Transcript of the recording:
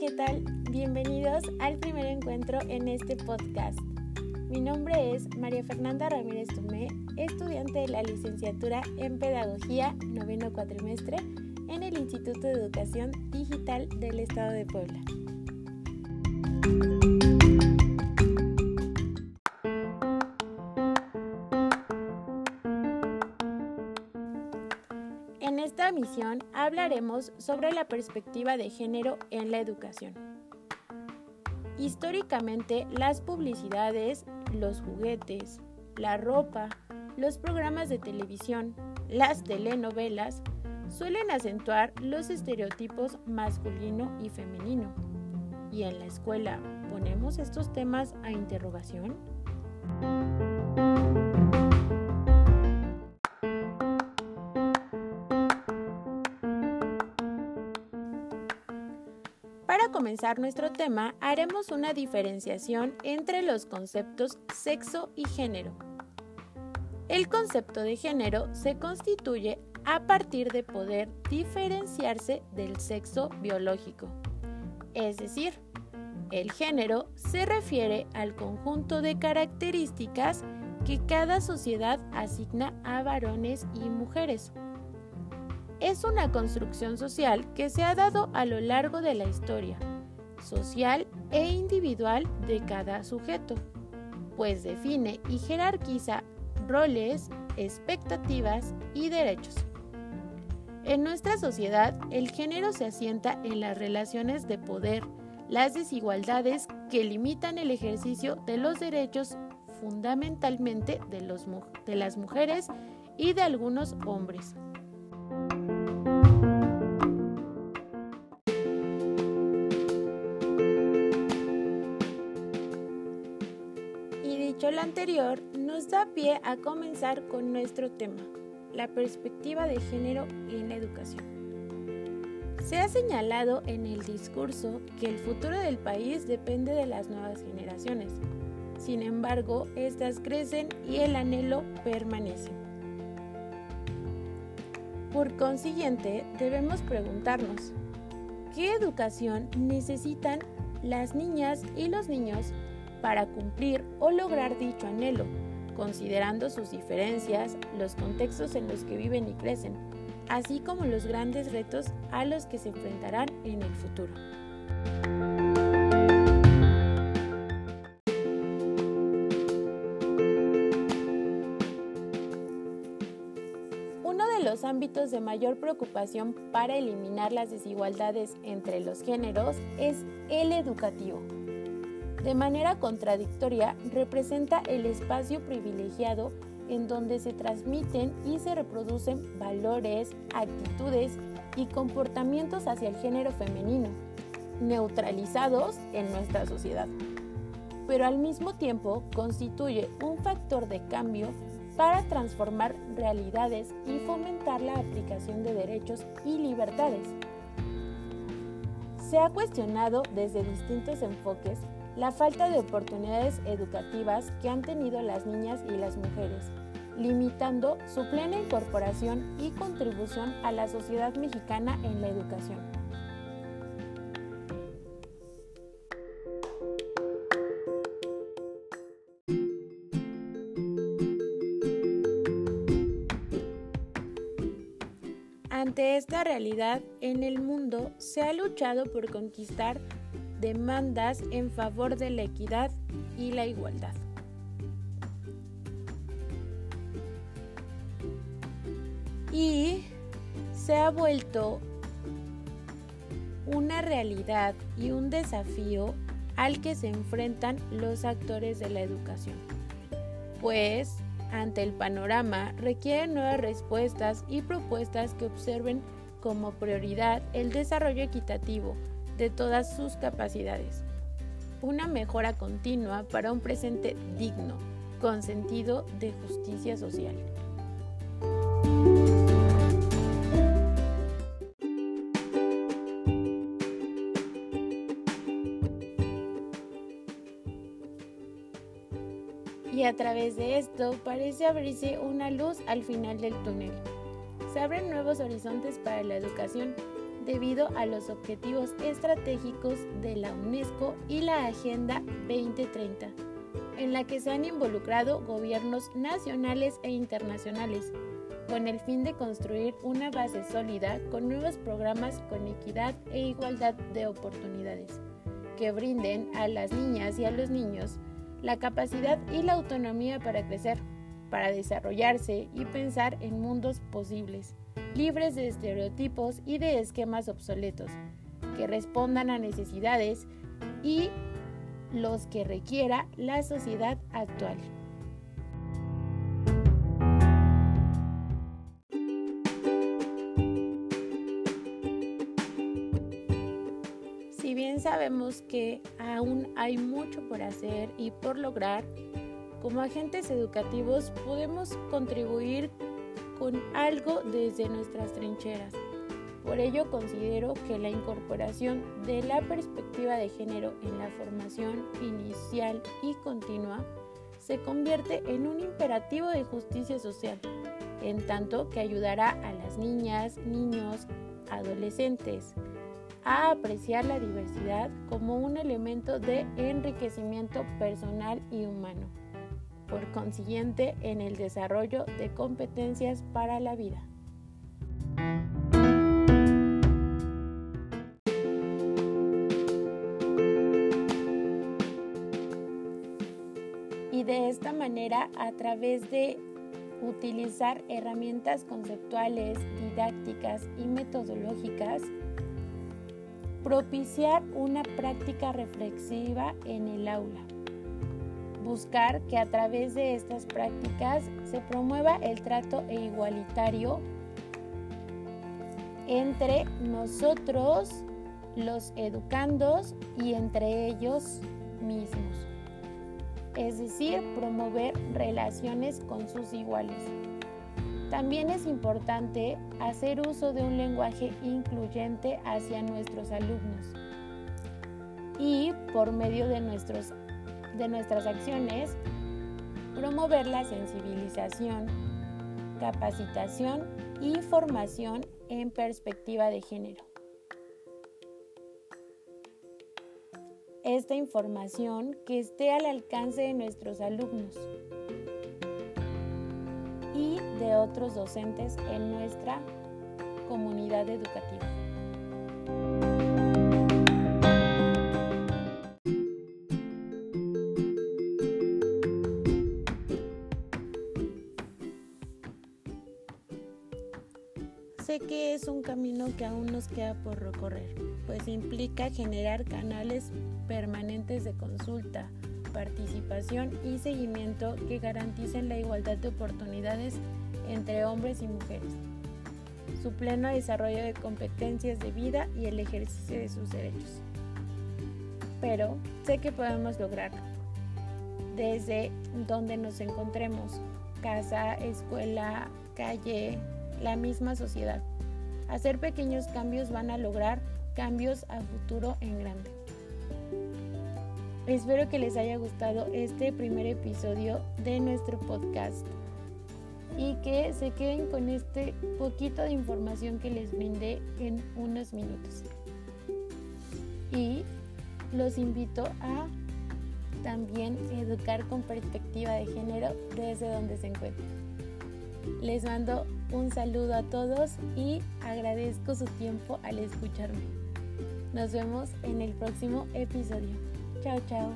¿qué tal? Bienvenidos al primer encuentro en este podcast. Mi nombre es María Fernanda Ramírez Tomé, estudiante de la licenciatura en Pedagogía, noveno cuatrimestre, en el Instituto de Educación Digital del Estado de Puebla. Esta misión hablaremos sobre la perspectiva de género en la educación. Históricamente, las publicidades, los juguetes, la ropa, los programas de televisión, las telenovelas, suelen acentuar los estereotipos masculino y femenino. ¿Y en la escuela ponemos estos temas a interrogación? Nuestro tema, haremos una diferenciación entre los conceptos sexo y género. El concepto de género se constituye a partir de poder diferenciarse del sexo biológico. Es decir, el género se refiere al conjunto de características que cada sociedad asigna a varones y mujeres es una construcción social que se ha dado a lo largo de la historia, social e individual de cada sujeto, pues define y jerarquiza roles, expectativas y derechos. En nuestra sociedad, el género se asienta en las relaciones de poder, las desigualdades que limitan el ejercicio de los derechos fundamentalmente de, las mujeres y de algunos hombres. Anterior, nos da pie a comenzar con nuestro tema, la perspectiva de género en la educación. Se ha señalado en el discurso que el futuro del país depende de las nuevas generaciones. Sin embargo, estas crecen y el anhelo permanece. Por consiguiente, debemos preguntarnos, ¿qué educación necesitan las niñas y los niños para cumplir o lograr dicho anhelo, considerando sus diferencias, los contextos en los que viven y crecen, así como los grandes retos a los que se enfrentarán en el futuro. Uno de los ámbitos de mayor preocupación para eliminar las desigualdades entre los géneros es el educativo de manera contradictoria representa el espacio privilegiado en donde se transmiten y se reproducen valores, actitudes y comportamientos hacia el género femenino, neutralizados en nuestra sociedad. Pero al mismo tiempo constituye un factor de cambio para transformar realidades y fomentar la aplicación de derechos y libertades. Se ha cuestionado desde distintos enfoques la falta de oportunidades educativas que han tenido las niñas y las mujeres, limitando su plena incorporación y contribución a la sociedad mexicana en la educación. Ante esta realidad, en el mundo se ha luchado por conquistar demandas en favor de la equidad y la igualdad. Y se ha vuelto una realidad y un desafío al que se enfrentan los actores de la educación. Pues, ante el panorama, requieren nuevas respuestas y propuestas que observen como prioridad el desarrollo equitativo, de todas sus capacidades. Una mejora continua para un presente digno, con sentido de justicia social. Y a través de esto parece abrirse una luz al final del túnel. Se abren nuevos horizontes para la educación debido a los objetivos estratégicos de la UNESCO y la Agenda 2030, en la que se han involucrado gobiernos nacionales e internacionales, con el fin de construir una base sólida con nuevos programas con equidad e igualdad de oportunidades, que brinden a las niñas y a los niños la capacidad y la autonomía para crecer, para desarrollarse y pensar en mundos posibles, libres de estereotipos y de esquemas obsoletos, que respondan a necesidades y los que requiera la sociedad actual. Si bien sabemos que aún hay mucho por hacer y por lograr, como agentes educativos podemos contribuir con algo desde nuestras trincheras. Por ello considero que la incorporación de la perspectiva de género en la formación inicial y continua se convierte en un imperativo de justicia social, en tanto que ayudará a las niñas, niños, adolescentes a apreciar la diversidad como un elemento de enriquecimiento personal y humano por consiguiente en el desarrollo de competencias para la vida. Y de esta manera, a través de utilizar herramientas conceptuales, didácticas y metodológicas, propiciar una práctica reflexiva en el aula buscar que a través de estas prácticas se promueva el trato e igualitario entre nosotros, los educandos y entre ellos mismos. Es decir, promover relaciones con sus iguales. También es importante hacer uso de un lenguaje incluyente hacia nuestros alumnos y por medio de nuestros de nuestras acciones, promover la sensibilización, capacitación y formación en perspectiva de género. Esta información que esté al alcance de nuestros alumnos y de otros docentes en nuestra comunidad educativa. Que es un camino que aún nos queda por recorrer, pues implica generar canales permanentes de consulta, participación y seguimiento que garanticen la igualdad de oportunidades entre hombres y mujeres, su pleno desarrollo de competencias de vida y el ejercicio de sus derechos. Pero sé que podemos lograrlo desde donde nos encontremos, casa, escuela, calle, la misma sociedad. Hacer pequeños cambios van a lograr cambios a futuro en grande. Espero que les haya gustado este primer episodio de nuestro podcast y que se queden con este poquito de información que les brindé en unos minutos. Y los invito a también educar con perspectiva de género desde donde se encuentren. Les mando un saludo a todos y agradezco su tiempo al escucharme. Nos vemos en el próximo episodio. Chao, chao.